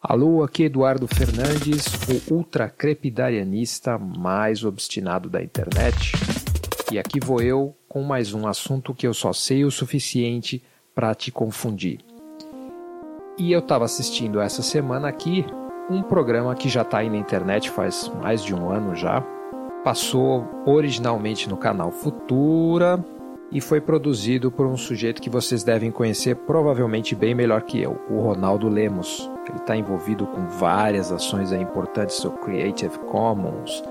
Alô, aqui Eduardo Fernandes, o ultracrepidarianista mais obstinado da internet. E aqui vou eu com mais um assunto que eu só sei o suficiente para te confundir. E eu estava assistindo essa semana aqui um programa que já está aí na internet faz mais de um ano já. Passou originalmente no canal Futura, e foi produzido por um sujeito que vocês devem conhecer provavelmente bem melhor que eu, o Ronaldo Lemos. Ele está envolvido com várias ações importantes do Creative Commons,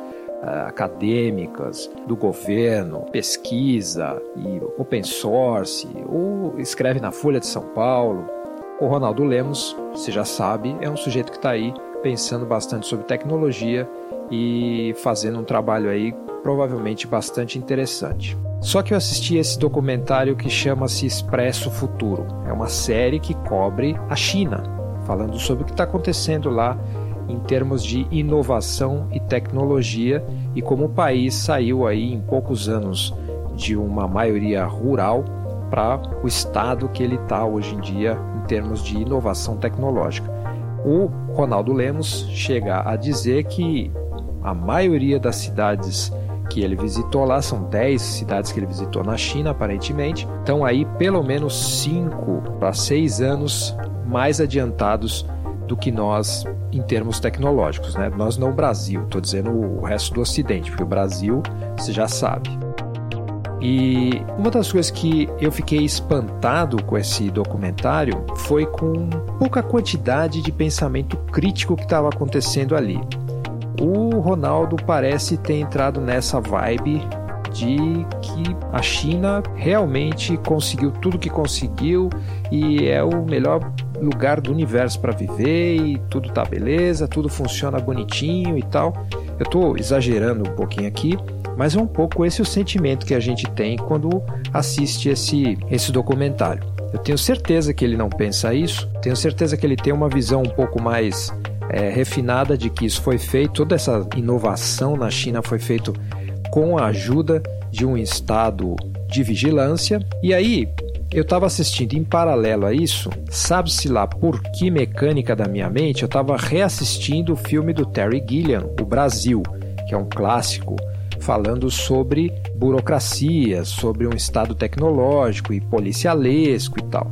uh, acadêmicas, do governo, pesquisa e open source, ou escreve na Folha de São Paulo. O Ronaldo Lemos, você já sabe, é um sujeito que está aí pensando bastante sobre tecnologia e fazendo um trabalho aí provavelmente bastante interessante. Só que eu assisti esse documentário que chama-se Expresso Futuro. É uma série que cobre a China, falando sobre o que está acontecendo lá em termos de inovação e tecnologia e como o país saiu aí em poucos anos de uma maioria rural para o estado que ele está hoje em dia em termos de inovação tecnológica. O Ronaldo Lemos chega a dizer que a maioria das cidades que ele visitou lá, são 10 cidades que ele visitou na China, aparentemente. Estão aí pelo menos 5 para 6 anos mais adiantados do que nós em termos tecnológicos, né? Nós não o Brasil, estou dizendo o resto do Ocidente, porque o Brasil você já sabe. E uma das coisas que eu fiquei espantado com esse documentário foi com pouca quantidade de pensamento crítico que estava acontecendo ali. O Ronaldo parece ter entrado nessa vibe de que a China realmente conseguiu tudo que conseguiu e é o melhor lugar do universo para viver e tudo tá beleza, tudo funciona bonitinho e tal. Eu estou exagerando um pouquinho aqui, mas é um pouco esse o sentimento que a gente tem quando assiste esse, esse documentário. Eu tenho certeza que ele não pensa isso, tenho certeza que ele tem uma visão um pouco mais é, refinada de que isso foi feito, toda essa inovação na China foi feito com a ajuda de um estado de vigilância. E aí, eu estava assistindo em paralelo a isso, sabe-se lá por que mecânica da minha mente, eu estava reassistindo o filme do Terry Gilliam, O Brasil, que é um clássico falando sobre burocracia, sobre um estado tecnológico e policialesco e tal.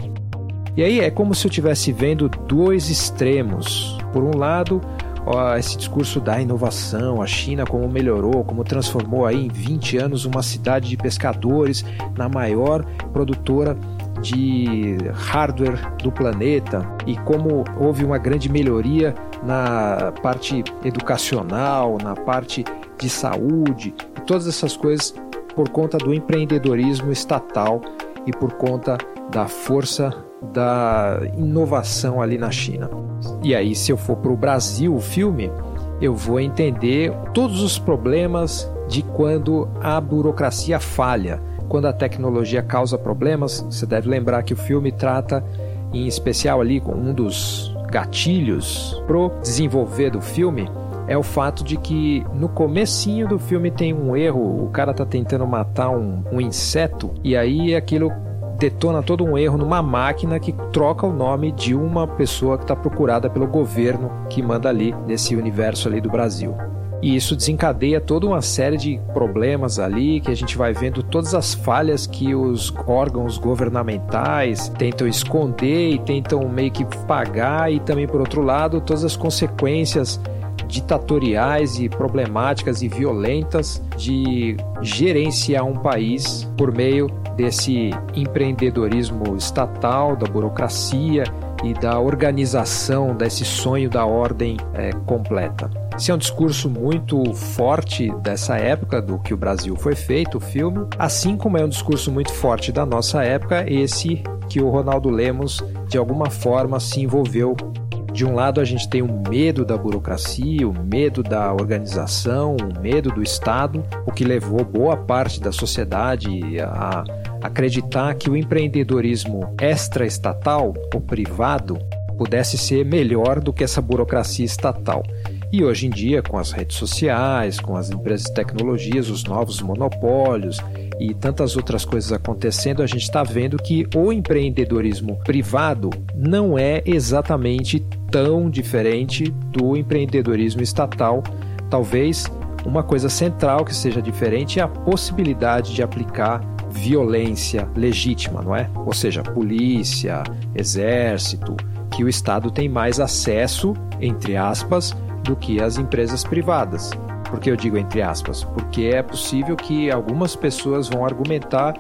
E aí é como se eu estivesse vendo dois extremos. Por um lado, ó, esse discurso da inovação, a China como melhorou, como transformou aí em 20 anos uma cidade de pescadores na maior produtora de hardware do planeta. E como houve uma grande melhoria na parte educacional, na parte de saúde, todas essas coisas por conta do empreendedorismo estatal e por conta da força da inovação ali na China. E aí, se eu for para o Brasil, o filme, eu vou entender todos os problemas de quando a burocracia falha, quando a tecnologia causa problemas. Você deve lembrar que o filme trata, em especial ali, com um dos gatilhos pro desenvolver do filme é o fato de que no comecinho do filme tem um erro, o cara tá tentando matar um, um inseto e aí aquilo detona todo um erro numa máquina que troca o nome de uma pessoa que está procurada pelo governo que manda ali nesse universo ali do Brasil. E isso desencadeia toda uma série de problemas ali que a gente vai vendo todas as falhas que os órgãos governamentais tentam esconder e tentam meio que pagar e também por outro lado todas as consequências ditatoriais e problemáticas e violentas de gerenciar um país por meio desse empreendedorismo estatal, da burocracia e da organização desse sonho da ordem é, completa. Esse é um discurso muito forte dessa época do que o Brasil foi feito, o filme, assim como é um discurso muito forte da nossa época, esse que o Ronaldo Lemos de alguma forma se envolveu de um lado, a gente tem o medo da burocracia, o medo da organização, o medo do Estado, o que levou boa parte da sociedade a acreditar que o empreendedorismo extraestatal, o privado, pudesse ser melhor do que essa burocracia estatal. E hoje em dia, com as redes sociais, com as empresas de tecnologias, os novos monopólios e tantas outras coisas acontecendo, a gente está vendo que o empreendedorismo privado não é exatamente tão diferente do empreendedorismo estatal. Talvez uma coisa central que seja diferente é a possibilidade de aplicar violência legítima, não é? Ou seja, polícia, exército, que o Estado tem mais acesso, entre aspas, do que as empresas privadas. Por que eu digo entre aspas? Porque é possível que algumas pessoas vão argumentar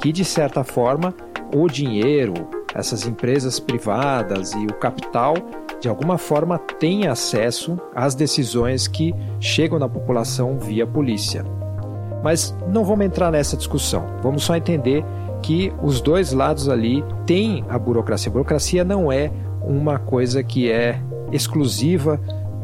que, de certa forma, o dinheiro, essas empresas privadas e o capital, de alguma forma, têm acesso às decisões que chegam na população via polícia. Mas não vamos entrar nessa discussão. Vamos só entender que os dois lados ali têm a burocracia. A burocracia não é uma coisa que é exclusiva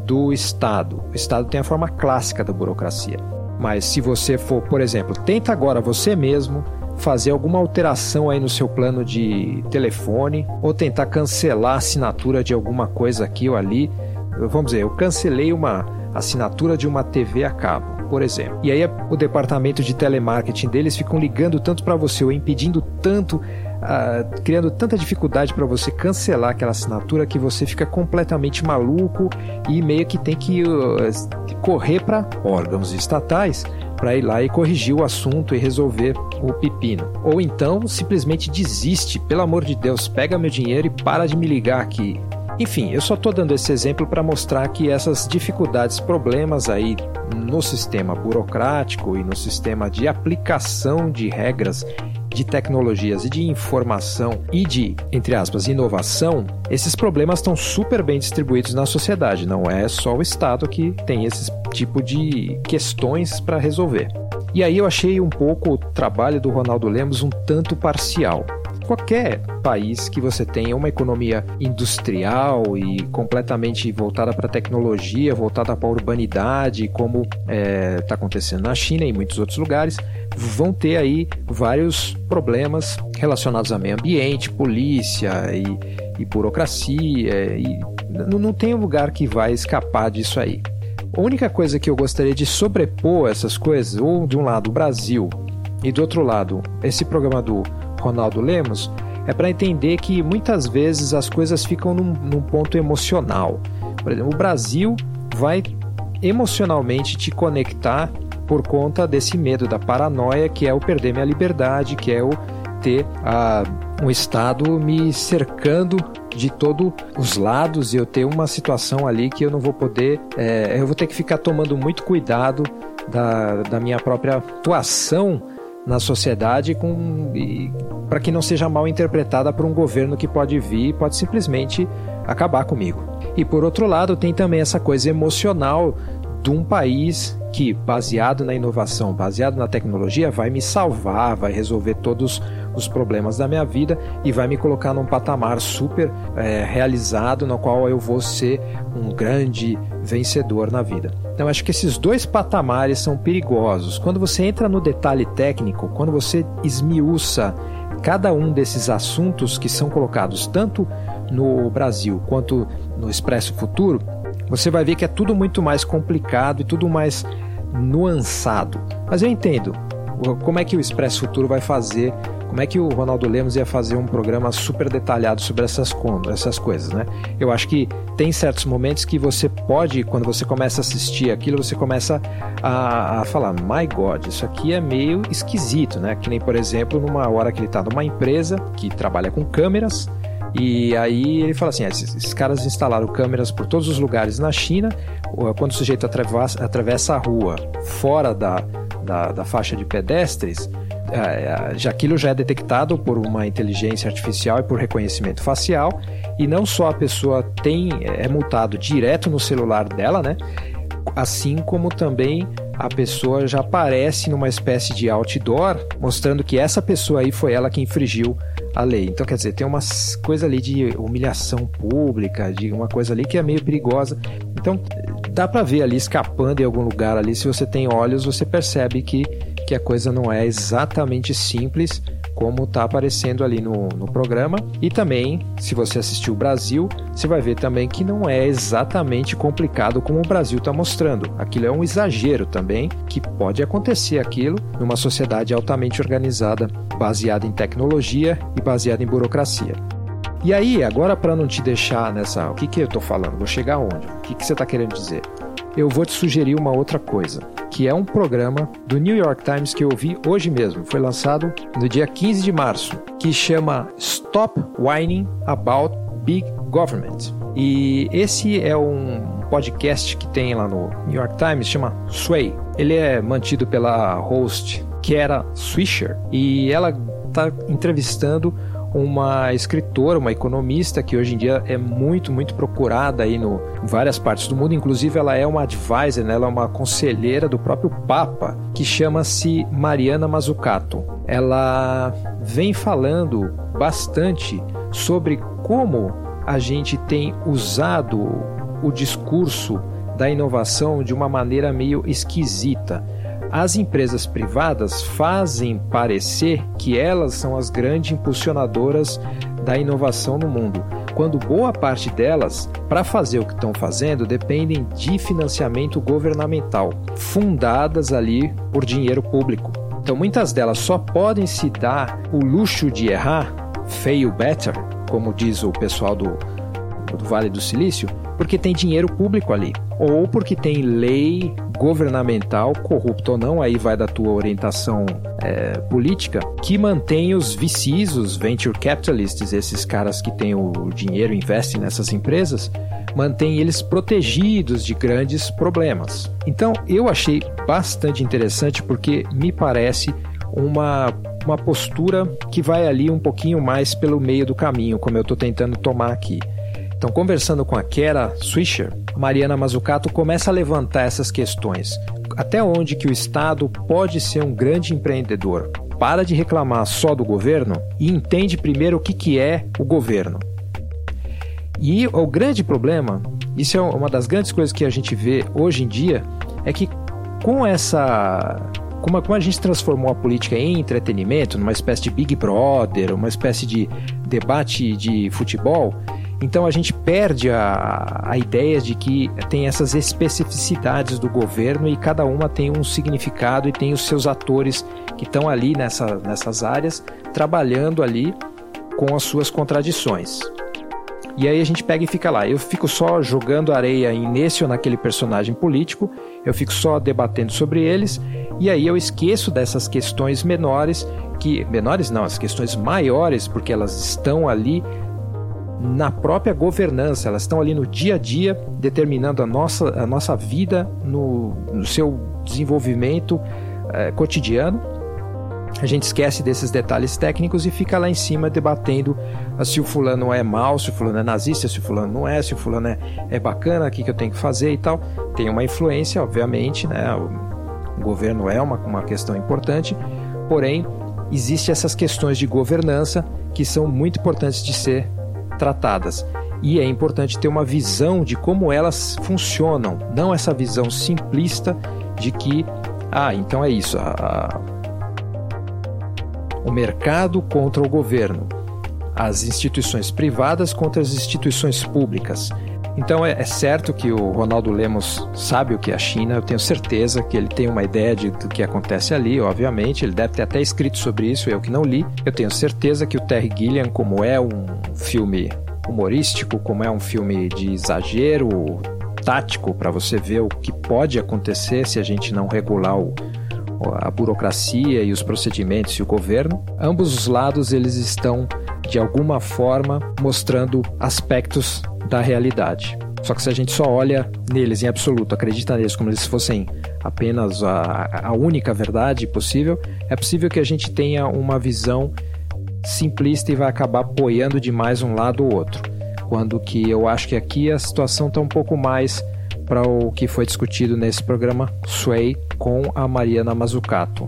do Estado. O Estado tem a forma clássica da burocracia. Mas se você for, por exemplo, tenta agora você mesmo fazer alguma alteração aí no seu plano de telefone ou tentar cancelar a assinatura de alguma coisa aqui ou ali. Vamos dizer, eu cancelei uma assinatura de uma TV a cabo por exemplo. E aí o departamento de telemarketing deles ficam ligando tanto para você ou impedindo tanto, uh, criando tanta dificuldade para você cancelar aquela assinatura que você fica completamente maluco e meio que tem que uh, correr para órgãos estatais para ir lá e corrigir o assunto e resolver o pepino. Ou então simplesmente desiste, pelo amor de Deus, pega meu dinheiro e para de me ligar aqui. Enfim, eu só estou dando esse exemplo para mostrar que essas dificuldades, problemas aí no sistema burocrático e no sistema de aplicação de regras de tecnologias e de informação e de, entre aspas, inovação, esses problemas estão super bem distribuídos na sociedade. Não é só o Estado que tem esse tipo de questões para resolver. E aí eu achei um pouco o trabalho do Ronaldo Lemos um tanto parcial qualquer país que você tenha uma economia industrial e completamente voltada para a tecnologia, voltada para a urbanidade, como está é, tá acontecendo na China e em muitos outros lugares, vão ter aí vários problemas relacionados a meio ambiente, polícia e, e burocracia. E não, não tem lugar que vai escapar disso aí. A única coisa que eu gostaria de sobrepor essas coisas, ou de um lado o Brasil e do outro lado esse programa do Ronaldo Lemos, é para entender que muitas vezes as coisas ficam num, num ponto emocional. Por exemplo, o Brasil vai emocionalmente te conectar por conta desse medo da paranoia, que é o perder minha liberdade, que é o ter ah, um Estado me cercando de todos os lados e eu ter uma situação ali que eu não vou poder, é, eu vou ter que ficar tomando muito cuidado da, da minha própria atuação na sociedade para que não seja mal interpretada por um governo que pode vir e pode simplesmente acabar comigo. E por outro lado, tem também essa coisa emocional de um país que, baseado na inovação, baseado na tecnologia, vai me salvar, vai resolver todos os problemas da minha vida e vai me colocar num patamar super é, realizado, no qual eu vou ser um grande vencedor na vida. Então, acho que esses dois patamares são perigosos. Quando você entra no detalhe técnico, quando você esmiuça cada um desses assuntos que são colocados tanto no Brasil quanto no Expresso Futuro, você vai ver que é tudo muito mais complicado e tudo mais nuançado. Mas eu entendo como é que o Expresso Futuro vai fazer, como é que o Ronaldo Lemos ia fazer um programa super detalhado sobre essas, essas coisas, né? Eu acho que tem certos momentos que você pode, quando você começa a assistir aquilo, você começa a, a falar, my God, isso aqui é meio esquisito, né? Que nem, por exemplo, numa hora que ele está numa empresa que trabalha com câmeras, e aí ele fala assim: ah, esses, esses, caras instalaram câmeras por todos os lugares na China. Quando o sujeito atravessa, atravessa a rua fora da, da, da faixa de pedestres, é, é, já aquilo já é detectado por uma inteligência artificial e por reconhecimento facial. E não só a pessoa tem é multado direto no celular dela, né? Assim como também a pessoa já aparece numa espécie de outdoor mostrando que essa pessoa aí foi ela que infringiu a lei. Então, quer dizer, tem uma coisa ali de humilhação pública, de uma coisa ali que é meio perigosa. Então, dá para ver ali escapando em algum lugar ali. Se você tem olhos, você percebe que, que a coisa não é exatamente simples como está aparecendo ali no, no programa. E também, se você assistiu o Brasil, você vai ver também que não é exatamente complicado como o Brasil está mostrando. Aquilo é um exagero também, que pode acontecer aquilo numa sociedade altamente organizada, baseada em tecnologia e baseada em burocracia. E aí, agora para não te deixar nessa, o que que eu tô falando? Vou chegar aonde? O que que você está querendo dizer? Eu vou te sugerir uma outra coisa, que é um programa do New York Times que eu vi hoje mesmo. Foi lançado no dia 15 de março, que chama Stop Whining About Big Government. E esse é um podcast que tem lá no New York Times, chama Sway. Ele é mantido pela host Kara Swisher e ela está entrevistando uma escritora, uma economista que hoje em dia é muito, muito procurada aí no, em várias partes do mundo. Inclusive, ela é uma advisor, né? ela é uma conselheira do próprio Papa, que chama-se Mariana Mazzucato. Ela vem falando bastante sobre como a gente tem usado o discurso da inovação de uma maneira meio esquisita as empresas privadas fazem parecer que elas são as grandes impulsionadoras da inovação no mundo, quando boa parte delas, para fazer o que estão fazendo, dependem de financiamento governamental, fundadas ali por dinheiro público. Então muitas delas só podem se dar o luxo de errar, fail better, como diz o pessoal do, do Vale do Silício, porque tem dinheiro público ali, ou porque tem lei governamental, corrupto ou não, aí vai da tua orientação é, política, que mantém os VCs, os venture capitalists, esses caras que têm o dinheiro e investem nessas empresas, mantém eles protegidos de grandes problemas. Então eu achei bastante interessante porque me parece uma, uma postura que vai ali um pouquinho mais pelo meio do caminho, como eu estou tentando tomar aqui. Então, conversando com a Kera Swisher, Mariana Mazzucato começa a levantar essas questões. Até onde que o Estado pode ser um grande empreendedor? Para de reclamar só do governo e entende primeiro o que, que é o governo. E o grande problema, isso é uma das grandes coisas que a gente vê hoje em dia, é que com essa como a, como a, gente transformou a política em entretenimento, numa espécie de Big Brother, uma espécie de debate de futebol, então a gente perde a, a ideia de que tem essas especificidades do governo e cada uma tem um significado e tem os seus atores que estão ali nessa, nessas áreas trabalhando ali com as suas contradições. E aí a gente pega e fica lá. Eu fico só jogando areia em nesse ou naquele personagem político, eu fico só debatendo sobre eles, e aí eu esqueço dessas questões menores, que menores não, as questões maiores, porque elas estão ali na própria governança, elas estão ali no dia a dia, determinando a nossa, a nossa vida no, no seu desenvolvimento é, cotidiano. A gente esquece desses detalhes técnicos e fica lá em cima debatendo se o fulano é mal, se o fulano é nazista, se o fulano não é, se o fulano é, é bacana, o que, que eu tenho que fazer e tal. Tem uma influência, obviamente, né? O governo é uma, uma questão importante, porém, existem essas questões de governança que são muito importantes de ser tratadas. E é importante ter uma visão de como elas funcionam, não essa visão simplista de que, ah, então é isso, a, a, o mercado contra o governo, as instituições privadas contra as instituições públicas. Então é, é, certo que o Ronaldo Lemos sabe o que é a China, eu tenho certeza que ele tem uma ideia de, do que acontece ali, obviamente, ele deve ter até escrito sobre isso, eu que não li. Eu tenho certeza que o Terry Gilliam, como é um filme humorístico, como é um filme de exagero tático para você ver o que pode acontecer se a gente não regular o, a burocracia e os procedimentos e o governo, ambos os lados eles estão de alguma forma mostrando aspectos da realidade. Só que se a gente só olha neles em absoluto, acredita neles como se fossem apenas a, a única verdade possível, é possível que a gente tenha uma visão simplista e vai acabar apoiando demais um lado ou outro. Quando que eu acho que aqui a situação está um pouco mais para o que foi discutido nesse programa Sway com a Mariana Mazzucato.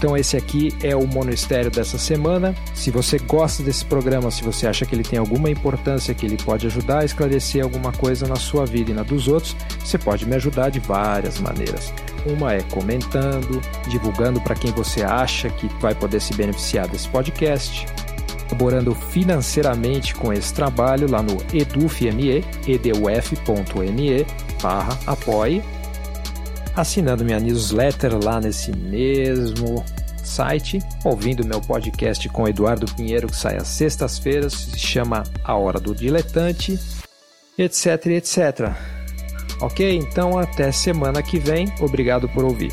Então esse aqui é o Monistério dessa semana. Se você gosta desse programa, se você acha que ele tem alguma importância, que ele pode ajudar a esclarecer alguma coisa na sua vida e na dos outros, você pode me ajudar de várias maneiras. Uma é comentando, divulgando para quem você acha que vai poder se beneficiar desse podcast, colaborando financeiramente com esse trabalho lá no edufme, eduf.me barra apoie assinando minha newsletter lá nesse mesmo site, ouvindo meu podcast com Eduardo Pinheiro, que sai às sextas-feiras, se chama A Hora do Diletante, etc, etc. Ok? Então até semana que vem. Obrigado por ouvir.